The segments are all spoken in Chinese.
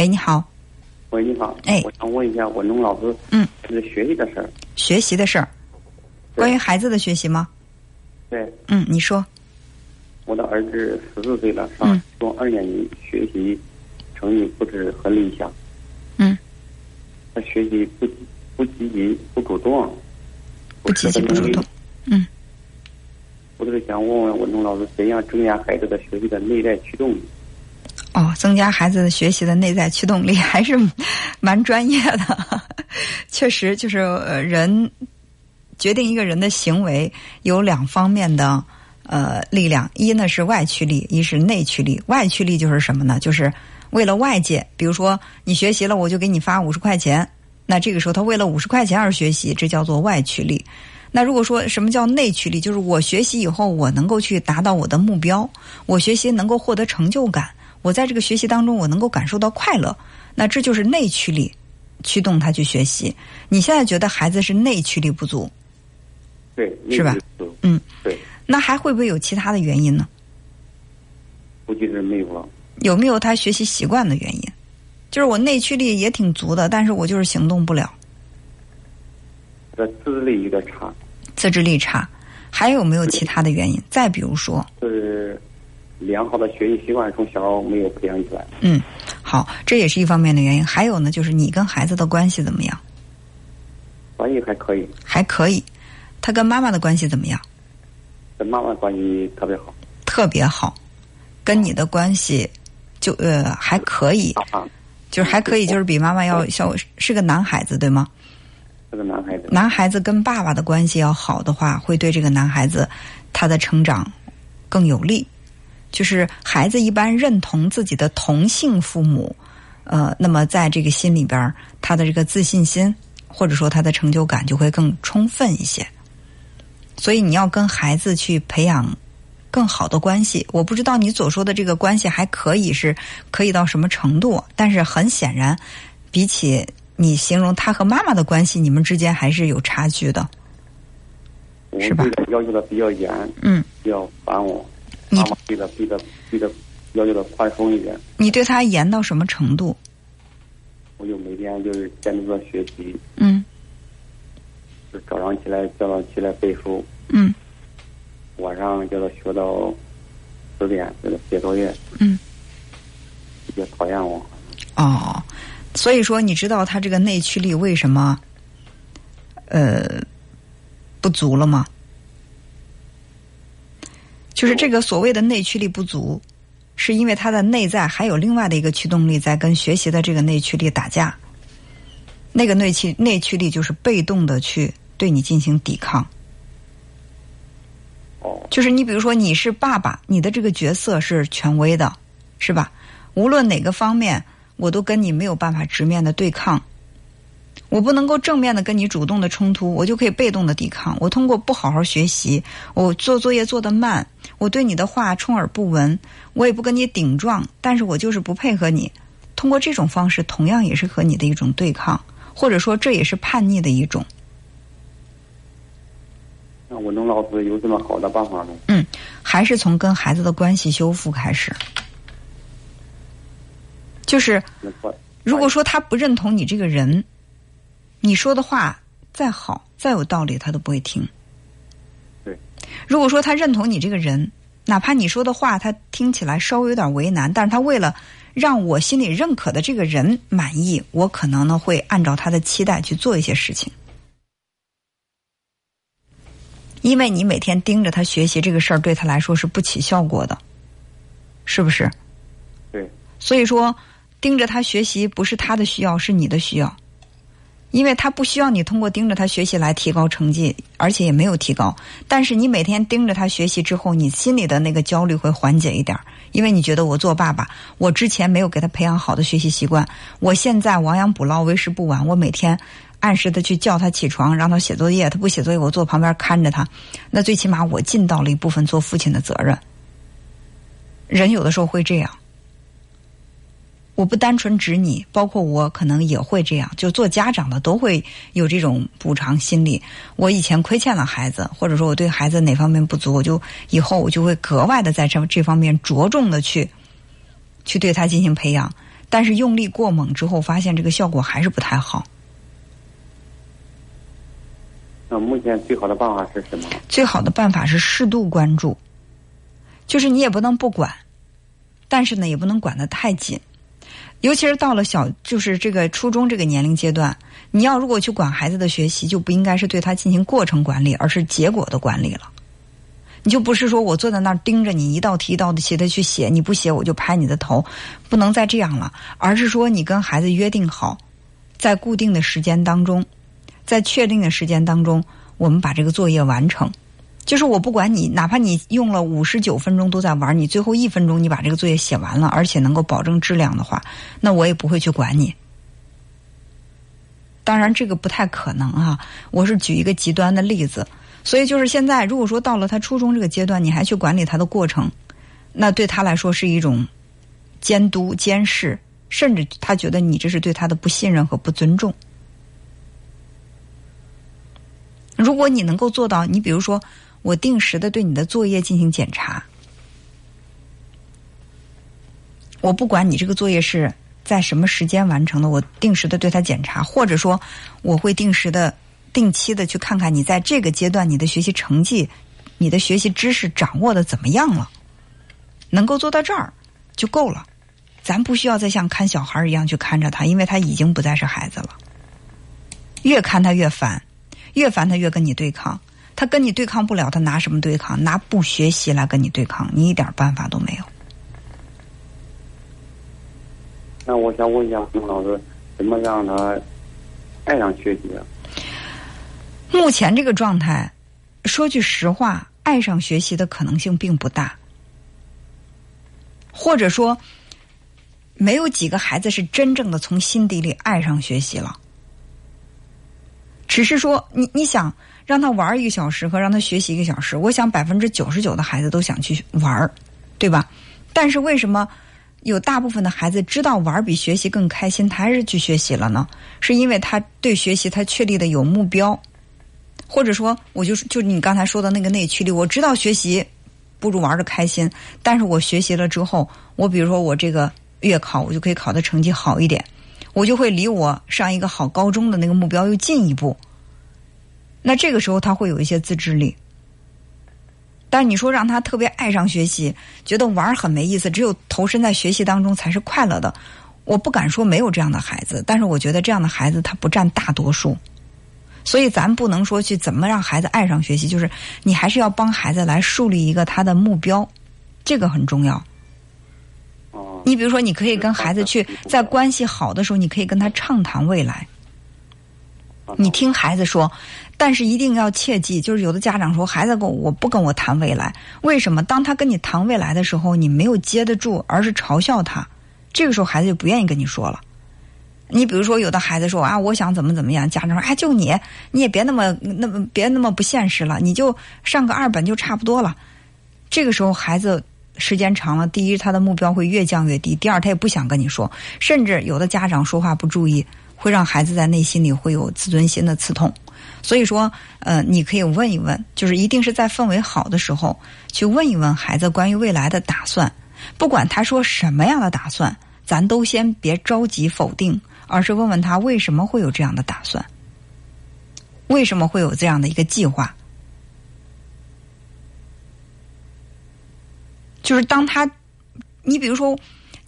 喂，你好。喂，你好。哎，我想问一下文龙老师，嗯，是学习的事儿。学习的事儿，关于孩子的学习吗？对。嗯，你说。我的儿子十四岁了，上初中二年级，学习成绩不是很理想。嗯。他学习不不积极，不主动。不积极不主动。嗯。我就是想问问文龙老师，怎样增加孩子的学习的内在驱动力？增加孩子的学习的内在驱动力还是 蛮专业的。确实，就是呃，人决定一个人的行为有两方面的呃力量，一呢是外驱力，一是内驱力。外驱力就是什么呢？就是为了外界，比如说你学习了，我就给你发五十块钱。那这个时候，他为了五十块钱而学习，这叫做外驱力。那如果说什么叫内驱力，就是我学习以后，我能够去达到我的目标，我学习能够获得成就感。我在这个学习当中，我能够感受到快乐，那这就是内驱力驱动他去学习。你现在觉得孩子是内驱力不足，对，是吧？嗯，对。那还会不会有其他的原因呢？估计是没有了。有没有他学习习惯的原因？就是我内驱力也挺足的，但是我就是行动不了。这自制力有点差。自制力差，还有没有其他的原因？再比如说。是。良好的学习习惯从小没有培养起来。嗯，好，这也是一方面的原因。还有呢，就是你跟孩子的关系怎么样？关系还可以。还可以，他跟妈妈的关系怎么样？跟妈妈关系特别好。特别好，跟你的关系就呃还可以，就是还可以，就是比妈妈要小，是个男孩子对吗？是个男孩子。男孩子跟爸爸的关系要好的话，会对这个男孩子他的成长更有利。就是孩子一般认同自己的同性父母，呃，那么在这个心里边，他的这个自信心或者说他的成就感就会更充分一些。所以你要跟孩子去培养更好的关系。我不知道你所说的这个关系还可以是可以到什么程度，但是很显然，比起你形容他和妈妈的关系，你们之间还是有差距的，是吧？要求的比较严，嗯，比较烦我。妈妈逼的逼的逼的要求的宽松一点。你对他严到什么程度？我就每天就是坚持着学习。嗯。就早上起来叫他起来背书。嗯。晚上叫他学到十点给他写作业。嗯。也讨厌我。哦，所以说你知道他这个内驱力为什么呃不足了吗？就是这个所谓的内驱力不足，是因为他的内在还有另外的一个驱动力在跟学习的这个内驱力打架。那个内驱内驱力就是被动的去对你进行抵抗。哦。就是你比如说你是爸爸，你的这个角色是权威的，是吧？无论哪个方面，我都跟你没有办法直面的对抗。我不能够正面的跟你主动的冲突，我就可以被动的抵抗。我通过不好好学习，我做作业做得慢，我对你的话充耳不闻，我也不跟你顶撞，但是我就是不配合你。通过这种方式，同样也是和你的一种对抗，或者说这也是叛逆的一种。那文东老师有什么好的办法吗？嗯，还是从跟孩子的关系修复开始。就是如果说他不认同你这个人。你说的话再好再有道理，他都不会听。对，如果说他认同你这个人，哪怕你说的话他听起来稍微有点为难，但是他为了让我心里认可的这个人满意，我可能呢会按照他的期待去做一些事情。因为你每天盯着他学习这个事儿，对他来说是不起效果的，是不是？对。所以说，盯着他学习不是他的需要，是你的需要。因为他不需要你通过盯着他学习来提高成绩，而且也没有提高。但是你每天盯着他学习之后，你心里的那个焦虑会缓解一点，因为你觉得我做爸爸，我之前没有给他培养好的学习习惯，我现在亡羊补牢，为时不晚。我每天按时的去叫他起床，让他写作业，他不写作业，我坐旁边看着他，那最起码我尽到了一部分做父亲的责任。人有的时候会这样。我不单纯指你，包括我可能也会这样，就做家长的都会有这种补偿心理。我以前亏欠了孩子，或者说我对孩子哪方面不足，我就以后我就会格外的在这这方面着重的去去对他进行培养。但是用力过猛之后，发现这个效果还是不太好。那目前最好的办法是什么？最好的办法是适度关注，就是你也不能不管，但是呢，也不能管得太紧。尤其是到了小，就是这个初中这个年龄阶段，你要如果去管孩子的学习，就不应该是对他进行过程管理，而是结果的管理了。你就不是说我坐在那儿盯着你一道题一道题的去写，你不写我就拍你的头，不能再这样了，而是说你跟孩子约定好，在固定的时间当中。在确定的时间当中，我们把这个作业完成。就是我不管你，哪怕你用了五十九分钟都在玩，你最后一分钟你把这个作业写完了，而且能够保证质量的话，那我也不会去管你。当然，这个不太可能啊。我是举一个极端的例子，所以就是现在，如果说到了他初中这个阶段，你还去管理他的过程，那对他来说是一种监督、监视，甚至他觉得你这是对他的不信任和不尊重。如果你能够做到，你比如说，我定时的对你的作业进行检查，我不管你这个作业是在什么时间完成的，我定时的对他检查，或者说我会定时的、定期的去看看你在这个阶段你的学习成绩、你的学习知识掌握的怎么样了，能够做到这儿就够了，咱不需要再像看小孩一样去看着他，因为他已经不再是孩子了，越看他越烦。越烦他越跟你对抗，他跟你对抗不了，他拿什么对抗？拿不学习来跟你对抗，你一点办法都没有。那我想问一下孟老师，怎么让他爱上学习？啊目前这个状态，说句实话，爱上学习的可能性并不大，或者说，没有几个孩子是真正的从心底里爱上学习了。只是说，你你想让他玩一个小时和让他学习一个小时，我想百分之九十九的孩子都想去玩对吧？但是为什么有大部分的孩子知道玩比学习更开心，他还是去学习了呢？是因为他对学习他确立的有目标，或者说，我就是就你刚才说的那个内驱力，我知道学习不如玩的开心，但是我学习了之后，我比如说我这个月考，我就可以考的成绩好一点。我就会离我上一个好高中的那个目标又进一步。那这个时候他会有一些自制力，但你说让他特别爱上学习，觉得玩很没意思，只有投身在学习当中才是快乐的。我不敢说没有这样的孩子，但是我觉得这样的孩子他不占大多数。所以咱不能说去怎么让孩子爱上学习，就是你还是要帮孩子来树立一个他的目标，这个很重要。你比如说，你可以跟孩子去在关系好的时候，你可以跟他畅谈未来。你听孩子说，但是一定要切记，就是有的家长说，孩子跟我不跟我谈未来，为什么？当他跟你谈未来的时候，你没有接得住，而是嘲笑他，这个时候孩子就不愿意跟你说了。你比如说，有的孩子说啊，我想怎么怎么样，家长说，哎，就你，你也别那么那么别那么不现实了，你就上个二本就差不多了。这个时候孩子。时间长了，第一，他的目标会越降越低；第二，他也不想跟你说。甚至有的家长说话不注意，会让孩子在内心里会有自尊心的刺痛。所以说，呃，你可以问一问，就是一定是在氛围好的时候去问一问孩子关于未来的打算。不管他说什么样的打算，咱都先别着急否定，而是问问他为什么会有这样的打算，为什么会有这样的一个计划。就是当他，你比如说，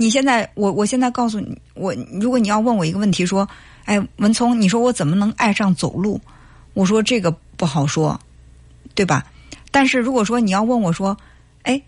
你现在我我现在告诉你，我如果你要问我一个问题，说，哎，文聪，你说我怎么能爱上走路？我说这个不好说，对吧？但是如果说你要问我说，哎，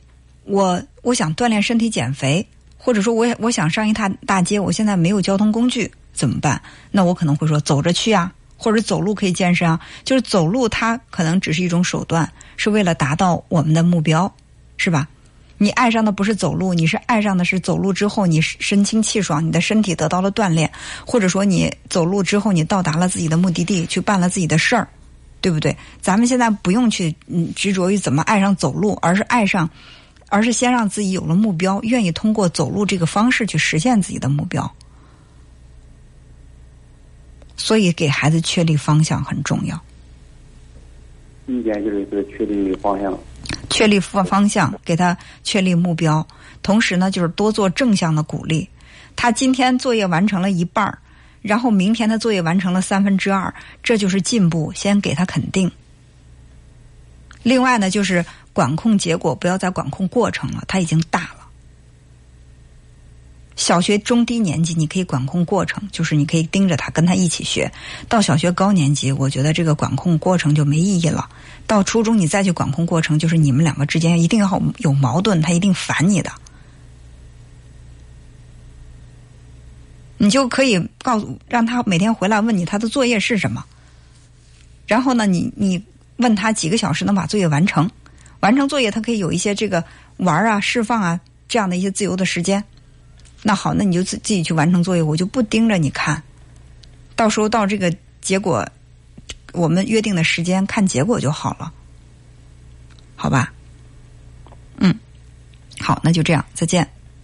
我我想锻炼身体减肥，或者说我我想上一趟大街，我现在没有交通工具怎么办？那我可能会说走着去啊，或者走路可以健身啊。就是走路它可能只是一种手段，是为了达到我们的目标，是吧？你爱上的不是走路，你是爱上的是走路之后你神清气爽，你的身体得到了锻炼，或者说你走路之后你到达了自己的目的地，去办了自己的事儿，对不对？咱们现在不用去嗯执着于怎么爱上走路，而是爱上，而是先让自己有了目标，愿意通过走路这个方式去实现自己的目标。所以给孩子确立方向很重要。一点就是确立方向。确立方方向，给他确立目标，同时呢，就是多做正向的鼓励。他今天作业完成了一半儿，然后明天的作业完成了三分之二，这就是进步，先给他肯定。另外呢，就是管控结果，不要再管控过程了，他已经大。小学中低年级你可以管控过程，就是你可以盯着他，跟他一起学。到小学高年级，我觉得这个管控过程就没意义了。到初中你再去管控过程，就是你们两个之间一定要有矛盾，他一定烦你的。你就可以告诉让他每天回来问你他的作业是什么，然后呢，你你问他几个小时能把作业完成，完成作业他可以有一些这个玩啊、释放啊这样的一些自由的时间。那好，那你就自自己去完成作业，我就不盯着你看。到时候到这个结果，我们约定的时间看结果就好了，好吧？嗯，好，那就这样，再见。